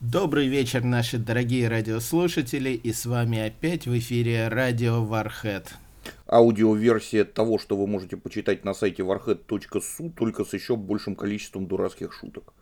Добрый вечер, наши дорогие радиослушатели, и с вами опять в эфире радио Вархед. Аудиоверсия того, что вы можете почитать на сайте warhead.su, только с еще большим количеством дурацких шуток.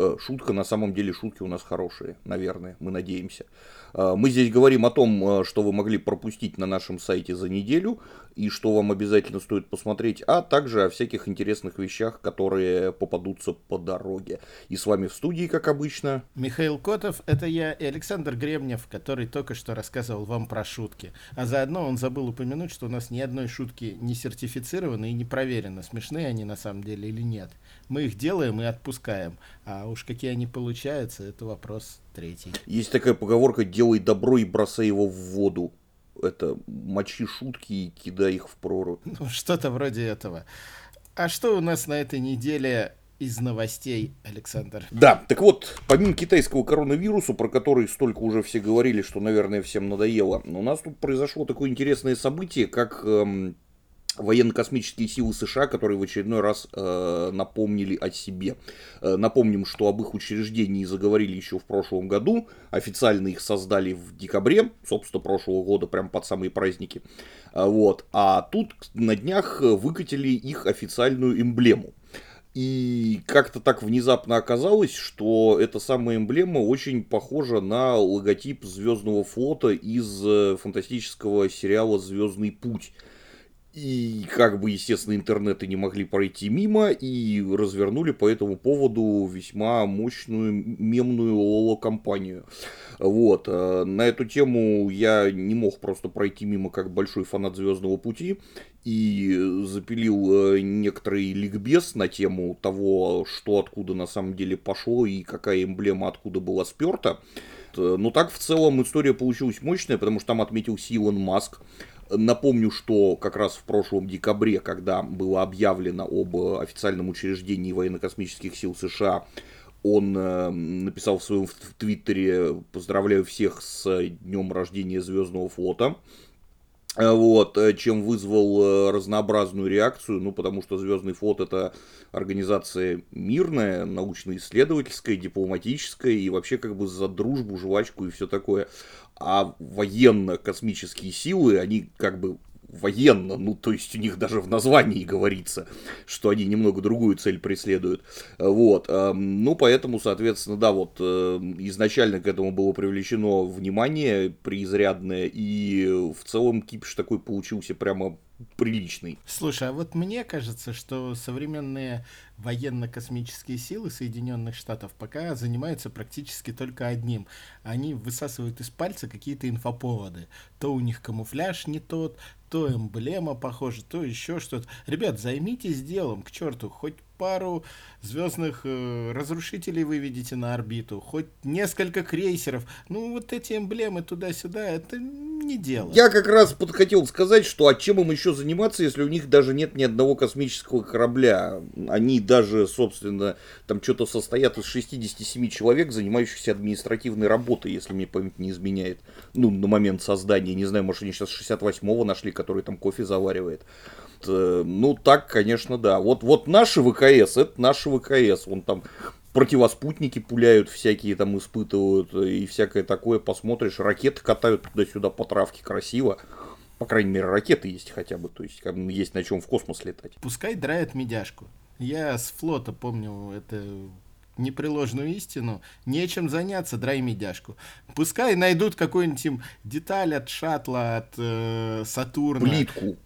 Э, шутка, на самом деле шутки у нас хорошие, наверное, мы надеемся. Э, мы здесь говорим о том, э, что вы могли пропустить на нашем сайте за неделю и что вам обязательно стоит посмотреть, а также о всяких интересных вещах, которые попадутся по дороге. И с вами в студии, как обычно, Михаил Котов, это я и Александр Гребнев, который только что рассказывал вам про шутки. А заодно он забыл упомянуть, что у нас ни одной шутки не сертифицированы и не проверено, смешные они на самом деле или нет. Мы их делаем и отпускаем, а уж какие они получаются, это вопрос третий. Есть такая поговорка «делай добро и бросай его в воду». Это мочи шутки и кидай их в прорубь. Ну, что-то вроде этого. А что у нас на этой неделе из новостей, Александр? Да, так вот, помимо китайского коронавируса, про который столько уже все говорили, что, наверное, всем надоело, у нас тут произошло такое интересное событие, как эм, военно-космические силы США, которые в очередной раз э, напомнили о себе. Э, напомним, что об их учреждении заговорили еще в прошлом году, официально их создали в декабре, собственно, прошлого года, прям под самые праздники. Э, вот. А тут на днях выкатили их официальную эмблему. И как-то так внезапно оказалось, что эта самая эмблема очень похожа на логотип Звездного флота из э, фантастического сериала Звездный путь. И как бы, естественно, интернеты не могли пройти мимо и развернули по этому поводу весьма мощную мемную лоло-компанию. Вот. Э, на эту тему я не мог просто пройти мимо как большой фанат Звездного пути и запилил э, некоторый ликбез на тему того, что откуда на самом деле пошло и какая эмблема откуда была сперта. Э, но так в целом история получилась мощная, потому что там отметился Илон Маск, Напомню, что как раз в прошлом декабре, когда было объявлено об официальном учреждении военно-космических сил США, он э, написал в своем в твиттере «Поздравляю всех с днем рождения Звездного флота». Э, вот, э, чем вызвал э, разнообразную реакцию, ну, потому что Звездный флот это организация мирная, научно-исследовательская, дипломатическая, и вообще как бы за дружбу, жвачку и все такое. А военно-космические силы, они как бы военно, ну, то есть у них даже в названии говорится, что они немного другую цель преследуют. Вот, эм, ну, поэтому, соответственно, да, вот э, изначально к этому было привлечено внимание преизрядное, и в целом кипиш такой получился прямо приличный. Слушай, а вот мне кажется, что современные военно-космические силы Соединенных Штатов пока занимаются практически только одним. Они высасывают из пальца какие-то инфоповоды. То у них камуфляж не тот, то эмблема похожа, то еще что-то. Ребят, займитесь делом, к черту, хоть пару звездных э, разрушителей выведите на орбиту, хоть несколько крейсеров. Ну, вот эти эмблемы туда-сюда, это не дело. Я как раз хотел сказать, что а чем им еще заниматься, если у них даже нет ни одного космического корабля. Они даже, собственно, там что-то состоят из 67 человек, занимающихся административной работой, если мне память не изменяет. Ну, на момент создания. Не знаю, может, они сейчас 68-го нашли, который там кофе заваривает. Э, ну, так, конечно, да. Вот, вот наши ВКС, это наши ВКС. Вон там противоспутники пуляют, всякие там испытывают и всякое такое. Посмотришь, ракеты катают туда-сюда по травке красиво. По крайней мере, ракеты есть хотя бы, то есть есть на чем в космос летать. Пускай драет медяшку. Я с флота помню это непреложную истину, нечем заняться, драй медяшку. Пускай найдут какую-нибудь им деталь от шаттла, от э, Сатурна. Плитку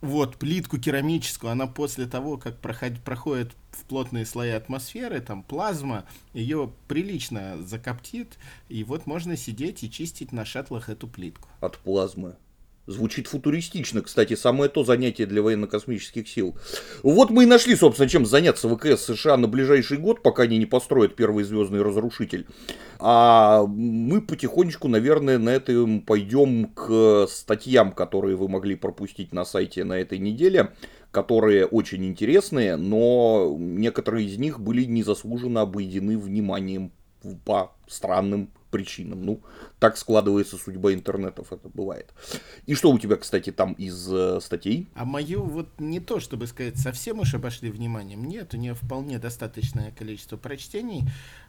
вот плитку керамическую, она после того, как проходит, проходит в плотные слои атмосферы, там плазма, ее прилично закоптит, и вот можно сидеть и чистить на шаттлах эту плитку. От плазмы. Звучит футуристично, кстати, самое то занятие для военно-космических сил. Вот мы и нашли, собственно, чем заняться ВКС США на ближайший год, пока они не построят первый звездный разрушитель. А мы потихонечку, наверное, на этом пойдем к статьям, которые вы могли пропустить на сайте на этой неделе, которые очень интересные, но некоторые из них были незаслуженно обойдены вниманием по странным причинам. Ну, так складывается судьба интернетов, это бывает. И что у тебя, кстати, там из э, статей? А мою вот не то, чтобы сказать, совсем уж обошли вниманием. Нет, у нее вполне достаточное количество прочтений.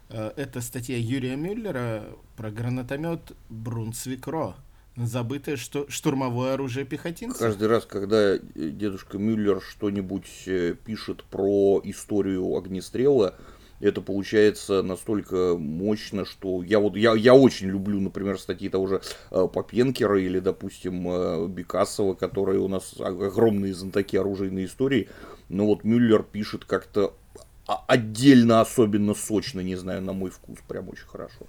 Э, это статья Юрия Мюллера про гранатомет Брунсвикро забытое что, штурмовое оружие пехотинцев. Каждый раз, когда дедушка Мюллер что-нибудь э, пишет про историю огнестрела, это получается настолько мощно, что я вот я, я очень люблю, например, статьи того же э, Попенкера или, допустим, э, Бекасова, которые у нас огромные знатоки оружейной истории. Но вот Мюллер пишет как-то отдельно, особенно сочно, не знаю, на мой вкус, прям очень хорошо.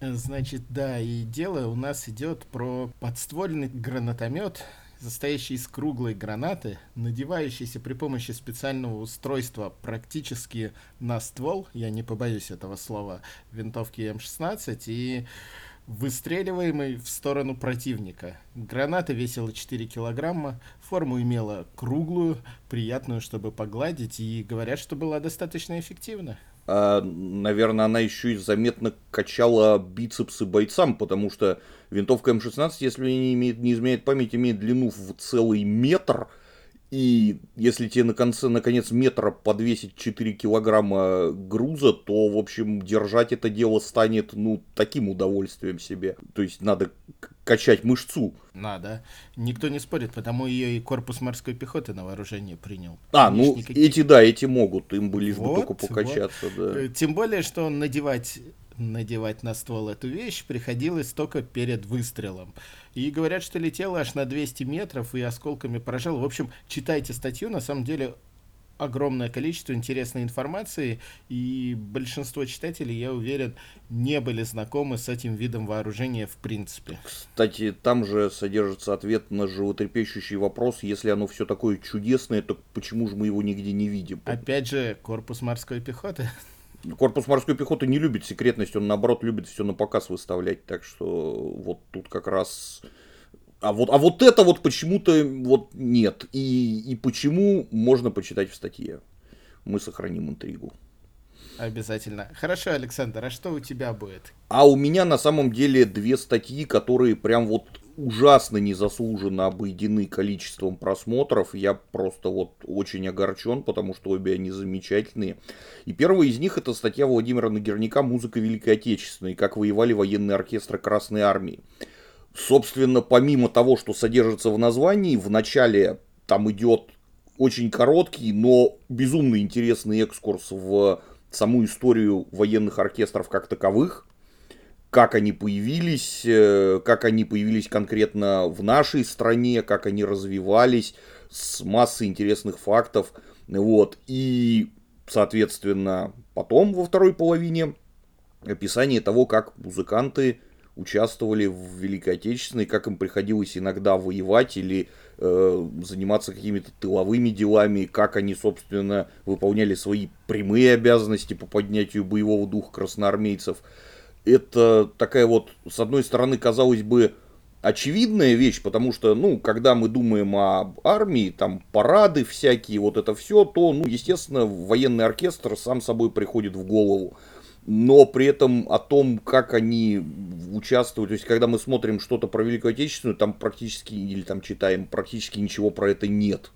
Значит, да, и дело у нас идет про подствольный гранатомет, состоящий из круглой гранаты, надевающийся при помощи специального устройства практически на ствол, я не побоюсь этого слова, винтовки М16 и выстреливаемый в сторону противника. Граната весила 4 килограмма, форму имела круглую, приятную, чтобы погладить, и говорят, что была достаточно эффективна. А, наверное, она еще и заметно качала бицепсы бойцам, потому что винтовка М16, если не, имеет, не изменяет память, имеет длину в целый метр, и если тебе на конце, наконец, метра подвесить 4 килограмма груза, то, в общем, держать это дело станет, ну, таким удовольствием себе. То есть надо качать мышцу. Надо. Никто не спорит, потому ее и корпус морской пехоты на вооружение принял. А, ну, никаких... эти, да, эти могут, им бы лишь вот, бы только покачаться, вот. да. Э, тем более, что надевать надевать на ствол эту вещь приходилось только перед выстрелом. И говорят, что летела аж на 200 метров и осколками поражала. В общем, читайте статью, на самом деле огромное количество интересной информации, и большинство читателей, я уверен, не были знакомы с этим видом вооружения в принципе. Кстати, там же содержится ответ на животрепещущий вопрос, если оно все такое чудесное, то почему же мы его нигде не видим? Опять же, корпус морской пехоты. Корпус морской пехоты не любит секретность, он наоборот любит все на показ выставлять, так что вот тут как раз... А вот, а вот это вот почему-то вот нет. И, и почему можно почитать в статье. Мы сохраним интригу. Обязательно. Хорошо, Александр, а что у тебя будет? А у меня на самом деле две статьи, которые прям вот ужасно незаслуженно обойдены количеством просмотров. Я просто вот очень огорчен, потому что обе они замечательные. И первая из них это статья Владимира Нагерняка «Музыка Великой Отечественной. Как воевали военные оркестры Красной Армии». Собственно, помимо того, что содержится в названии, в начале там идет очень короткий, но безумно интересный экскурс в саму историю военных оркестров как таковых как они появились, э, как они появились конкретно в нашей стране, как они развивались, с массой интересных фактов. Вот. И, соответственно, потом во второй половине описание того, как музыканты участвовали в Великой Отечественной, как им приходилось иногда воевать или э, заниматься какими-то тыловыми делами, как они, собственно, выполняли свои прямые обязанности по поднятию боевого духа красноармейцев – это такая вот, с одной стороны, казалось бы, очевидная вещь, потому что, ну, когда мы думаем о армии, там, парады всякие, вот это все, то, ну, естественно, военный оркестр сам собой приходит в голову. Но при этом о том, как они участвуют, то есть, когда мы смотрим что-то про Великую Отечественную, там практически, или там читаем, практически ничего про это нет.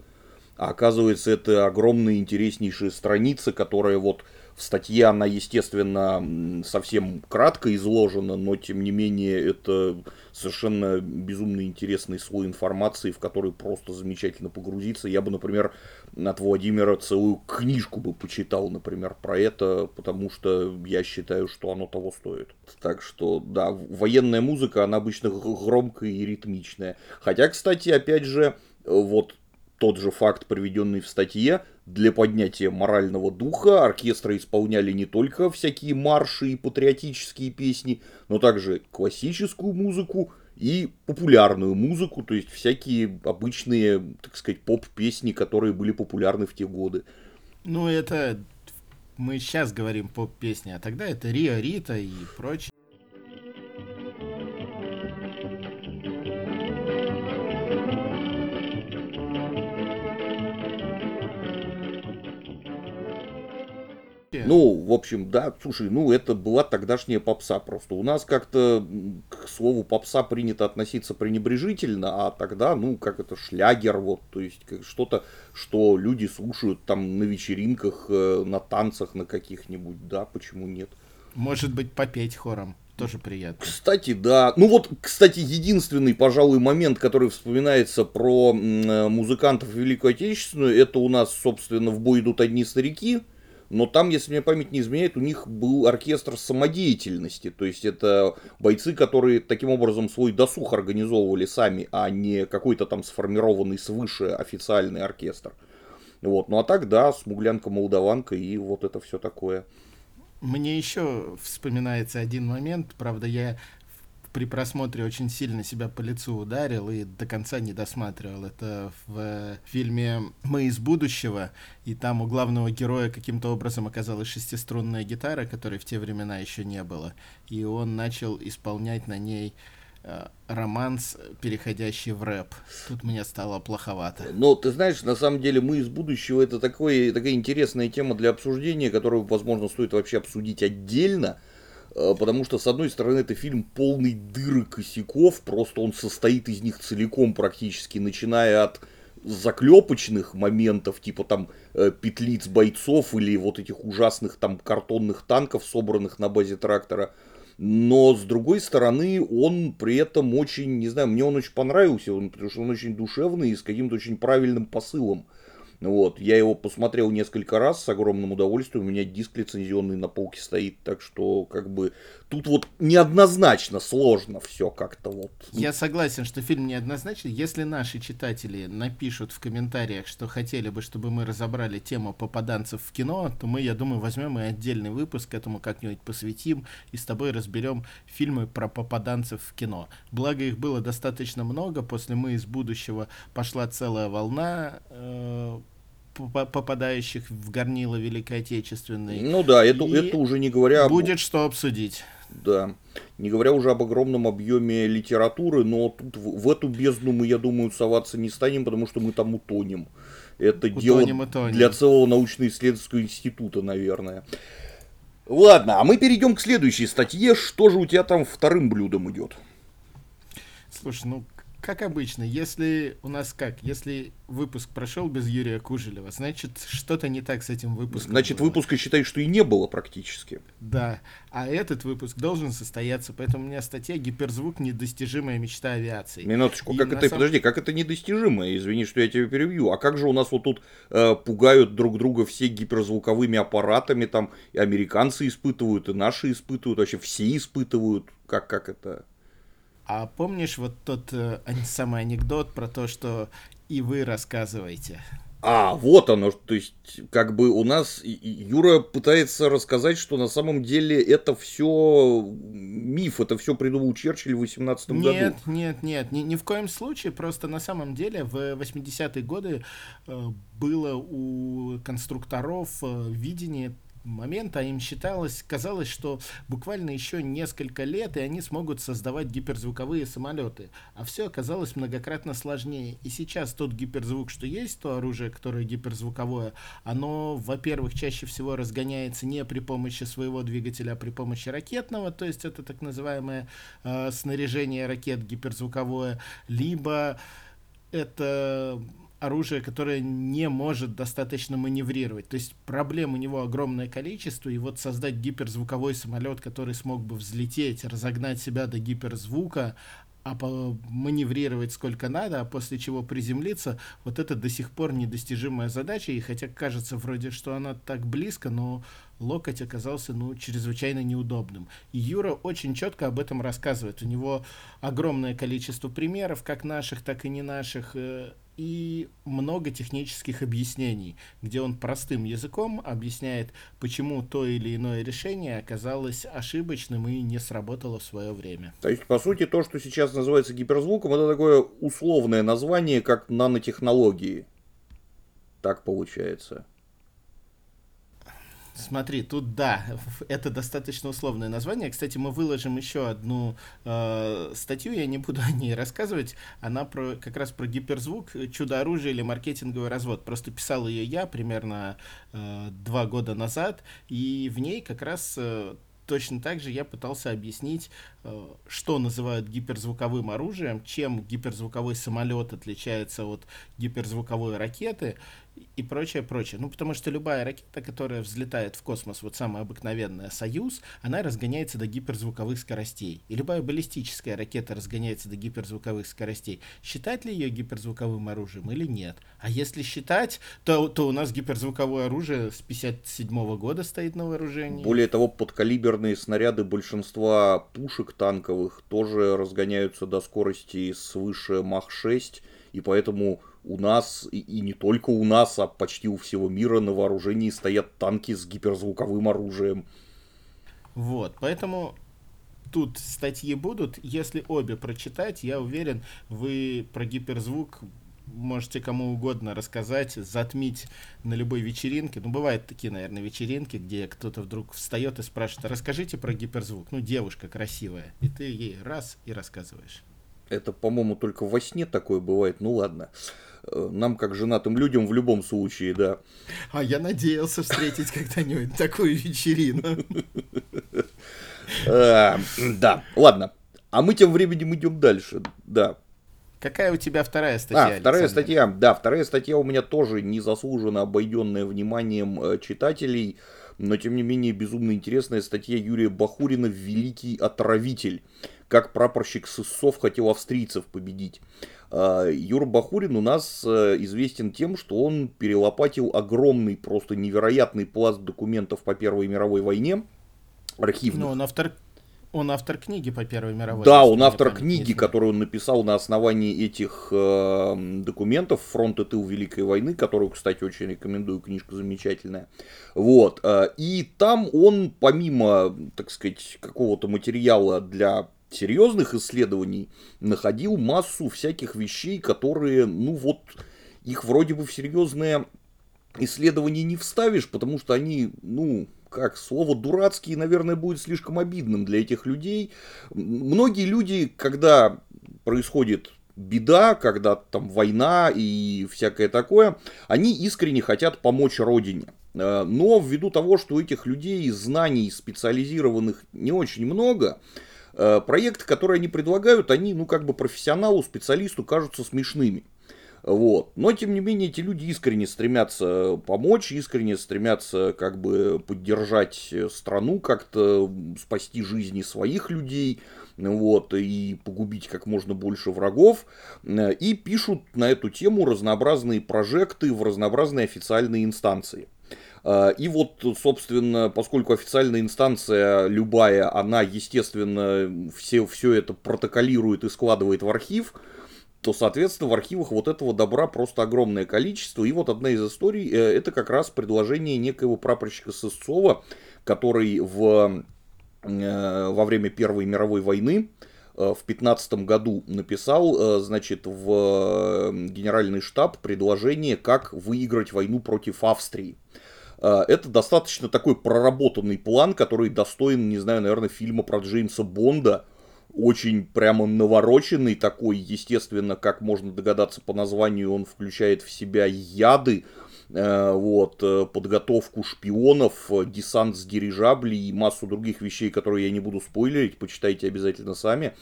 А оказывается, это огромная интереснейшая страница, которая вот в статье она, естественно, совсем кратко изложена, но тем не менее это совершенно безумно интересный слой информации, в который просто замечательно погрузиться. Я бы, например, от Владимира целую книжку бы почитал, например, про это, потому что я считаю, что оно того стоит. Так что, да, военная музыка, она обычно громкая и ритмичная. Хотя, кстати, опять же, вот тот же факт, приведенный в статье, для поднятия морального духа оркестры исполняли не только всякие марши и патриотические песни, но также классическую музыку и популярную музыку, то есть всякие обычные, так сказать, поп-песни, которые были популярны в те годы. Ну, это мы сейчас говорим поп-песни, а тогда это Рио Рита и прочее. Ну, в общем, да, слушай, ну это была тогдашняя попса просто. У нас как-то к слову попса принято относиться пренебрежительно, а тогда, ну, как это, шлягер, вот, то есть что-то, что люди слушают там на вечеринках, э, на танцах на каких-нибудь, да, почему нет? Может быть, попеть хором тоже приятно. Кстати, да. Ну вот, кстати, единственный, пожалуй, момент, который вспоминается про э, музыкантов Великую Отечественную, это у нас, собственно, в бой идут одни старики. Но там, если мне память не изменяет, у них был оркестр самодеятельности. То есть это бойцы, которые таким образом свой досуг организовывали сами, а не какой-то там сформированный свыше официальный оркестр. Вот. Ну а так, да, смуглянка-молдаванка и вот это все такое. Мне еще вспоминается один момент, правда, я при просмотре очень сильно себя по лицу ударил и до конца не досматривал. Это в фильме «Мы из будущего», и там у главного героя каким-то образом оказалась шестиструнная гитара, которой в те времена еще не было, и он начал исполнять на ней Э, романс, переходящий в рэп. Тут мне стало плоховато. Ну, ты знаешь, на самом деле мы из будущего это такой, такая интересная тема для обсуждения, которую, возможно, стоит вообще обсудить отдельно. Э, потому что, с одной стороны, это фильм полный дыр и косяков, просто он состоит из них целиком практически, начиная от заклепочных моментов, типа там э, петлиц бойцов или вот этих ужасных там картонных танков, собранных на базе трактора, но с другой стороны он при этом очень, не знаю, мне он очень понравился, он, потому что он очень душевный и с каким-то очень правильным посылом. Вот, я его посмотрел несколько раз с огромным удовольствием, у меня диск лицензионный на полке стоит, так что как бы тут вот неоднозначно сложно все как-то вот. Я согласен, что фильм неоднозначный. Если наши читатели напишут в комментариях, что хотели бы, чтобы мы разобрали тему попаданцев в кино, то мы, я думаю, возьмем и отдельный выпуск этому как-нибудь посвятим и с тобой разберем фильмы про попаданцев в кино. Благо их было достаточно много, после «Мы из будущего» пошла целая волна э попадающих в горнило Великой Отечественной. Ну да, это, это уже не говоря... Будет что обсудить. Да. Не говоря уже об огромном объеме литературы, но тут в, в эту бездну мы, я думаю, соваться не станем, потому что мы там утонем. Это утонем, дело утонем. для целого научно-исследовательского института, наверное. Ладно, а мы перейдем к следующей статье. Что же у тебя там вторым блюдом идет? Слушай, ну как обычно, если у нас как, если выпуск прошел без Юрия Кужелева, значит, что-то не так с этим выпуском. Значит, было. выпуска считаю, что и не было практически. Да, а этот выпуск должен состояться, поэтому у меня статья «Гиперзвук. Недостижимая мечта авиации». Минуточку, и как это, самом... подожди, как это недостижимое? Извини, что я тебя перебью. А как же у нас вот тут э, пугают друг друга все гиперзвуковыми аппаратами, там и американцы испытывают, и наши испытывают, вообще все испытывают. Как, как это? А помнишь вот тот э, самый анекдот про то, что и вы рассказываете? А, вот оно, то есть, как бы у нас Юра пытается рассказать, что на самом деле это все миф, это все придумал Черчилль в 18 году. Нет, нет, нет, ни, ни в коем случае, просто на самом деле в 80-е годы э, было у конструкторов э, видение момента им считалось, казалось, что буквально еще несколько лет, и они смогут создавать гиперзвуковые самолеты. А все оказалось многократно сложнее. И сейчас тот гиперзвук, что есть, то оружие, которое гиперзвуковое, оно, во-первых, чаще всего разгоняется не при помощи своего двигателя, а при помощи ракетного, то есть это так называемое э, снаряжение ракет гиперзвуковое, либо это оружие, которое не может достаточно маневрировать. То есть проблем у него огромное количество, и вот создать гиперзвуковой самолет, который смог бы взлететь, разогнать себя до гиперзвука, а маневрировать сколько надо, а после чего приземлиться, вот это до сих пор недостижимая задача, и хотя кажется вроде, что она так близко, но локоть оказался, ну, чрезвычайно неудобным. И Юра очень четко об этом рассказывает. У него огромное количество примеров, как наших, так и не наших, э, и много технических объяснений, где он простым языком объясняет, почему то или иное решение оказалось ошибочным и не сработало в свое время. То есть, по сути, то, что сейчас называется гиперзвуком, это такое условное название, как нанотехнологии. Так получается. Смотри, тут да, это достаточно условное название. Кстати, мы выложим еще одну э, статью, я не буду о ней рассказывать. Она про, как раз про гиперзвук, чудо-оружие или маркетинговый развод. Просто писал ее я примерно э, два года назад, и в ней как раз э, точно так же я пытался объяснить, э, что называют гиперзвуковым оружием, чем гиперзвуковой самолет отличается от гиперзвуковой ракеты, и прочее, прочее. Ну, потому что любая ракета, которая взлетает в космос, вот самая обыкновенная «Союз», она разгоняется до гиперзвуковых скоростей. И любая баллистическая ракета разгоняется до гиперзвуковых скоростей. Считать ли ее гиперзвуковым оружием или нет? А если считать, то, то у нас гиперзвуковое оружие с 57 года стоит на вооружении. Более того, подкалиберные снаряды большинства пушек танковых тоже разгоняются до скорости свыше Мах-6, и поэтому у нас, и, не только у нас, а почти у всего мира на вооружении стоят танки с гиперзвуковым оружием. Вот, поэтому тут статьи будут. Если обе прочитать, я уверен, вы про гиперзвук можете кому угодно рассказать, затмить на любой вечеринке. Ну, бывают такие, наверное, вечеринки, где кто-то вдруг встает и спрашивает, а расскажите про гиперзвук. Ну, девушка красивая. И ты ей раз и рассказываешь. Это, по-моему, только во сне такое бывает. Ну, ладно. Э, нам, как женатым людям, в любом случае, да. А я надеялся встретить когда-нибудь такую вечерину. Э, да, ладно. А мы тем временем идем дальше. Да. Какая у тебя вторая статья? А, вторая статья. Да, вторая статья у меня тоже незаслуженно обойденная вниманием э, читателей, но тем не менее безумно интересная статья Юрия Бахурина «Великий отравитель». Как прапорщик Сысов хотел австрийцев победить. А, Юра Бахурин у нас э, известен тем, что он перелопатил огромный, просто невероятный пласт документов по Первой мировой войне, архивных. Ну, он автор, он автор книги по Первой мировой. Да, он автор книги, которую он написал на основании этих э, документов «Фронт и тыл Великой войны», которую, кстати, очень рекомендую, книжка замечательная. Вот, э, и там он, помимо, так сказать, какого-то материала для серьезных исследований находил массу всяких вещей, которые, ну вот, их вроде бы в серьезное исследование не вставишь, потому что они, ну, как слово дурацкие, наверное, будет слишком обидным для этих людей. Многие люди, когда происходит беда, когда там война и всякое такое, они искренне хотят помочь родине. Э, но ввиду того, что у этих людей знаний специализированных не очень много, Э, проекты, которые они предлагают, они, ну, как бы профессионалу, специалисту кажутся смешными. Вот. Но, тем не менее, эти люди искренне стремятся помочь, искренне стремятся как бы поддержать страну, как-то спасти жизни своих людей, вот, и погубить как можно больше врагов, и пишут на эту тему разнообразные прожекты в разнообразные официальные инстанции. И вот, собственно, поскольку официальная инстанция любая, она, естественно, все, все это протоколирует и складывает в архив, то, соответственно, в архивах вот этого добра просто огромное количество. И вот одна из историй, э, это как раз предложение некоего прапорщика Сысцова, который в, э, во время Первой мировой войны э, в 15 году написал, значит, в генеральный штаб предложение, как выиграть войну против Австрии. Это достаточно такой проработанный план, который достоин, не знаю, наверное, фильма про Джеймса Бонда. Очень прямо навороченный такой, естественно, как можно догадаться по названию, он включает в себя яды, э, вот, э, подготовку шпионов, десант с дирижаблей и массу других вещей, которые я не буду спойлерить, почитайте обязательно сами.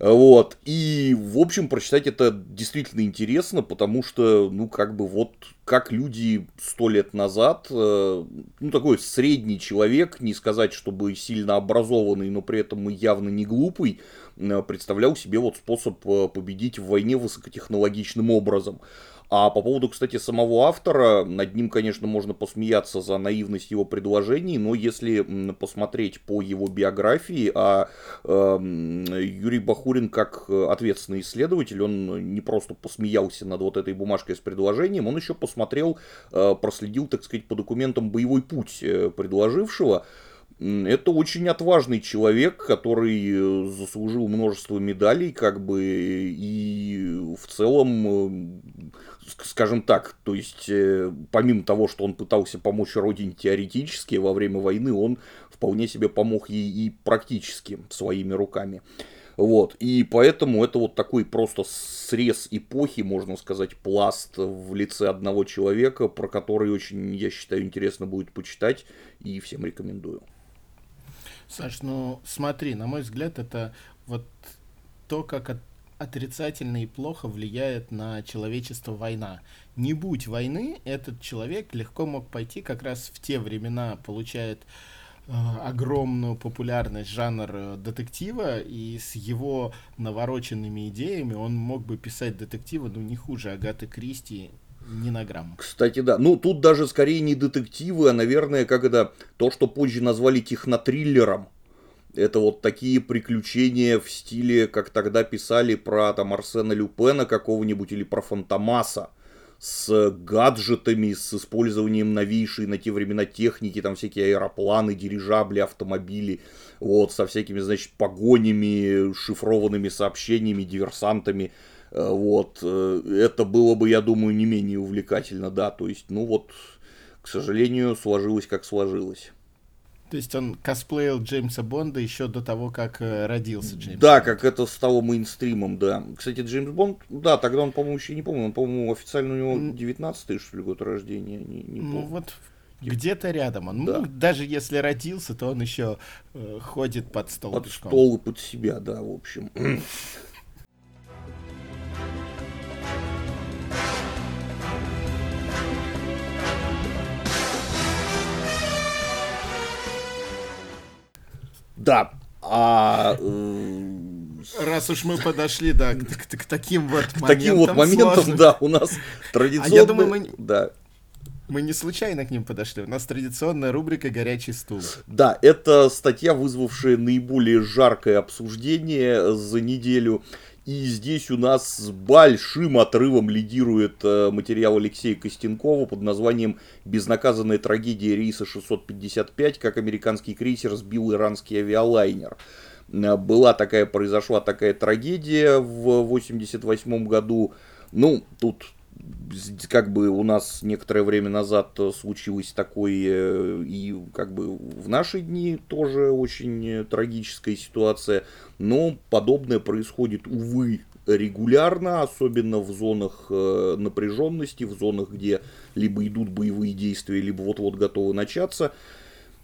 Вот. И, в общем, прочитать это действительно интересно, потому что, ну, как бы вот, как люди сто лет назад, э, ну, такой средний человек, не сказать, чтобы сильно образованный, но при этом явно не глупый, э, представлял себе вот способ э, победить в войне высокотехнологичным образом. А по поводу, кстати, самого автора, над ним, конечно, можно посмеяться за наивность его предложений, но если посмотреть по его биографии, а э, Юрий Бахурин как ответственный исследователь, он не просто посмеялся над вот этой бумажкой с предложением, он еще посмотрел, э, проследил, так сказать, по документам боевой путь э, предложившего, это очень отважный человек, который э, заслужил множество медалей, как бы, и в целом, скажем так, то есть, помимо того, что он пытался помочь родине теоретически во время войны, он вполне себе помог ей и практически своими руками. Вот, и поэтому это вот такой просто срез эпохи, можно сказать, пласт в лице одного человека, про который очень, я считаю, интересно будет почитать, и всем рекомендую. Саш, ну смотри, на мой взгляд, это вот то, как от, отрицательно и плохо влияет на человечество война. Не будь войны, этот человек легко мог пойти как раз в те времена, получает Э, огромную популярность жанр э, детектива, и с его навороченными идеями он мог бы писать детективы, ну, не хуже Агаты Кристи, ни на грамм. Кстати, да. Ну, тут даже скорее не детективы, а, наверное, как это, то, что позже назвали технотриллером. Это вот такие приключения в стиле, как тогда писали про там Арсена Люпена какого-нибудь или про Фантомаса с гаджетами, с использованием новейшей на те времена техники, там всякие аэропланы, дирижабли, автомобили, вот, со всякими, значит, погонями, шифрованными сообщениями, диверсантами, э, вот, э, это было бы, я думаю, не менее увлекательно, да, то есть, ну вот, к сожалению, сложилось как сложилось. То есть он косплеил Джеймса Бонда еще до того, как э, родился Джеймс Да, Бонд. как это стало мейнстримом, да. Кстати, Джеймс Бонд, да, тогда он, по-моему, еще не помню, он, по-моему, официально у него 19-й, что ли, год рождения, не, не Ну вот где-то рядом он. Да. Ну, даже если родился, то он еще э, ходит под стол. Под стол и под себя, да, в общем. Да. А, э, Раз уж мы подошли, да, к, к, к таким вот моментам. Таким вот моментам, сложным. да, у нас традиционно. А я думаю, мы... Да. Мы не случайно к ним подошли. У нас традиционная рубрика «Горячий стул». Да, это статья, вызвавшая наиболее жаркое обсуждение за неделю. И здесь у нас с большим отрывом лидирует э, материал Алексея Костенкова под названием «Безнаказанная трагедия рейса 655. Как американский крейсер сбил иранский авиалайнер». Э, была такая, произошла такая трагедия в 88 году. Ну, тут как бы у нас некоторое время назад случилось такое и как бы в наши дни тоже очень трагическая ситуация. Но подобное происходит, увы, регулярно, особенно в зонах э, напряженности, в зонах, где либо идут боевые действия, либо вот-вот готовы начаться.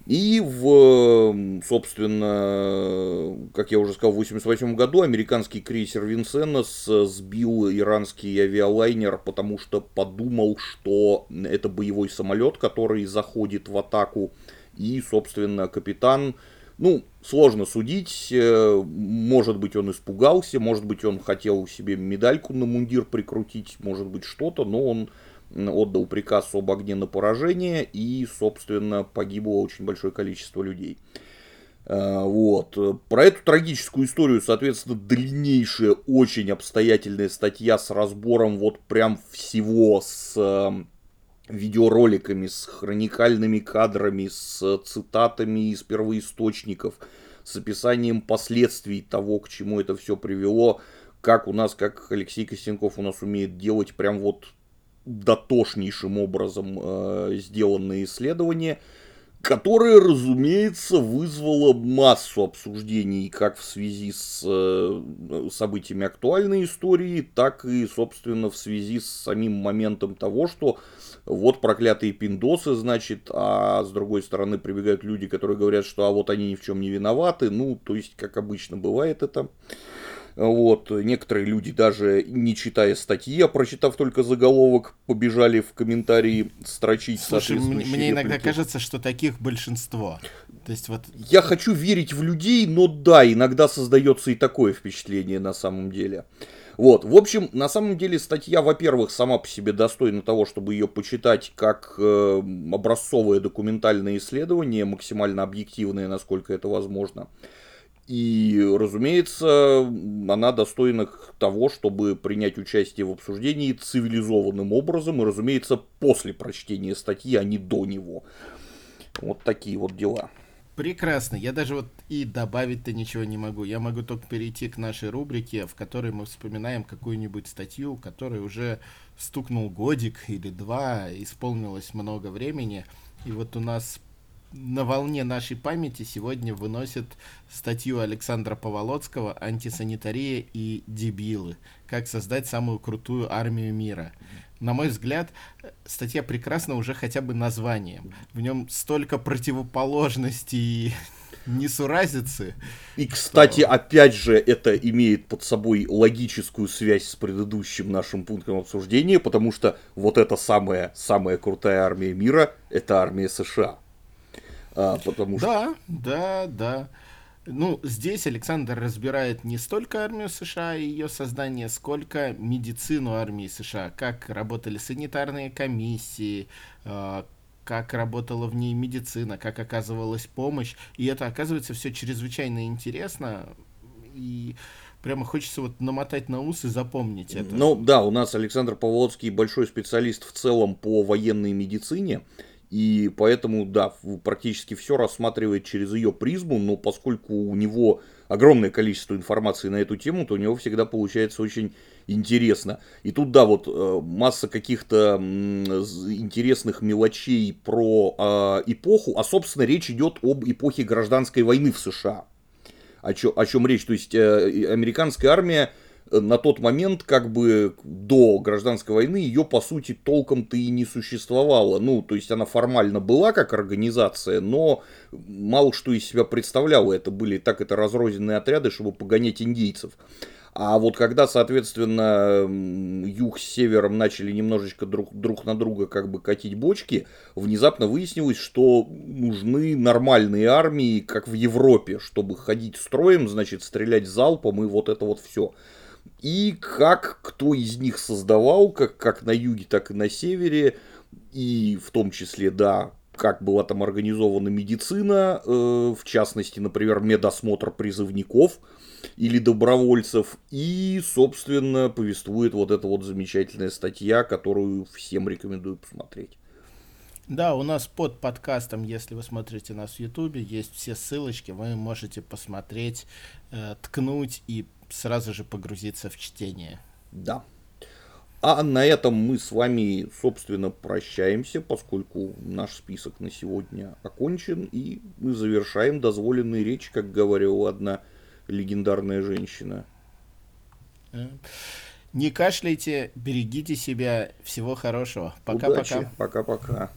И в, собственно, как я уже сказал, в 1988 году американский крейсер Винсенос сбил иранский авиалайнер, потому что подумал, что это боевой самолет, который заходит в атаку. И, собственно, капитан ну, сложно судить. Э, может быть, он испугался, может быть, он хотел себе медальку на мундир прикрутить, может быть, что-то, но он отдал приказ об огне на поражение, и, собственно, погибло очень большое количество людей. Э, вот. Про эту трагическую историю, соответственно, длиннейшая, очень обстоятельная статья с разбором вот прям всего, с видеороликами, с хроникальными кадрами, с цитатами из первоисточников, с описанием последствий того, к чему это все привело, как у нас, как Алексей Костенков у нас умеет делать прям вот дотошнейшим образом э, сделанные исследования, которое, разумеется, вызвало массу обсуждений как в связи с э, событиями актуальной истории, так и, собственно, в связи с самим моментом того, что вот проклятые пиндосы, значит, а с другой стороны прибегают люди, которые говорят, что а вот они ни в чем не виноваты, ну, то есть, как обычно бывает это. Вот, некоторые люди даже не читая статьи, а прочитав только заголовок, побежали в комментарии строчить Слушай, мне иногда кажется, что таких большинство. То есть вот... Я хочу верить в людей, но да, иногда создается и такое впечатление на самом деле. Вот, в общем, на самом деле статья, во-первых, сама по себе достойна того, чтобы ее почитать как э, образцовое документальное исследование, максимально объективное, насколько это возможно. И, разумеется, она достойна того, чтобы принять участие в обсуждении цивилизованным образом, и, разумеется, после прочтения статьи, а не до него. Вот такие вот дела. Прекрасно. Я даже вот и добавить-то ничего не могу. Я могу только перейти к нашей рубрике, в которой мы вспоминаем какую-нибудь статью, которой уже стукнул годик или два, исполнилось много времени. И вот у нас на волне нашей памяти сегодня выносит статью Александра Поволоцкого «Антисанитария и дебилы. Как создать самую крутую армию мира». На мой взгляд, статья прекрасна уже хотя бы названием. В нем столько противоположностей и несуразицы. И, кстати, что... опять же, это имеет под собой логическую связь с предыдущим нашим пунктом обсуждения, потому что вот эта самая, самая крутая армия мира – это армия США. А, потому что... Да, да, да. Ну, здесь Александр разбирает не столько армию США и ее создание, сколько медицину армии США, как работали санитарные комиссии, а, как работала в ней медицина, как оказывалась помощь. И это оказывается все чрезвычайно интересно. И прямо хочется вот намотать на ус и запомнить это. Ну да, у нас Александр Павловский большой специалист в целом по военной медицине. И поэтому, да, практически все рассматривает через ее призму, но поскольку у него огромное количество информации на эту тему, то у него всегда получается очень интересно. И тут, да, вот э, масса каких-то интересных мелочей про э, эпоху, а, собственно, речь идет об эпохе гражданской войны в США. О, чё, о чем речь? То есть, э, американская армия на тот момент, как бы до гражданской войны, ее по сути толком-то и не существовало. Ну, то есть она формально была как организация, но мало что из себя представляла. Это были так это разрозненные отряды, чтобы погонять индейцев. А вот когда, соответственно, юг с севером начали немножечко друг, друг на друга как бы катить бочки, внезапно выяснилось, что нужны нормальные армии, как в Европе, чтобы ходить строем, значит, стрелять залпом и вот это вот все и как кто из них создавал, как, как на юге, так и на севере, и в том числе, да, как была там организована медицина, э, в частности, например, медосмотр призывников или добровольцев, и, собственно, повествует вот эта вот замечательная статья, которую всем рекомендую посмотреть. Да, у нас под подкастом, если вы смотрите нас в Ютубе, есть все ссылочки, вы можете посмотреть, э, ткнуть и сразу же погрузиться в чтение. Да. А на этом мы с вами, собственно, прощаемся, поскольку наш список на сегодня окончен, и мы завершаем дозволенные речи, как говорила одна легендарная женщина. Э, не кашляйте, берегите себя, всего хорошего. Пока-пока. Пока-пока.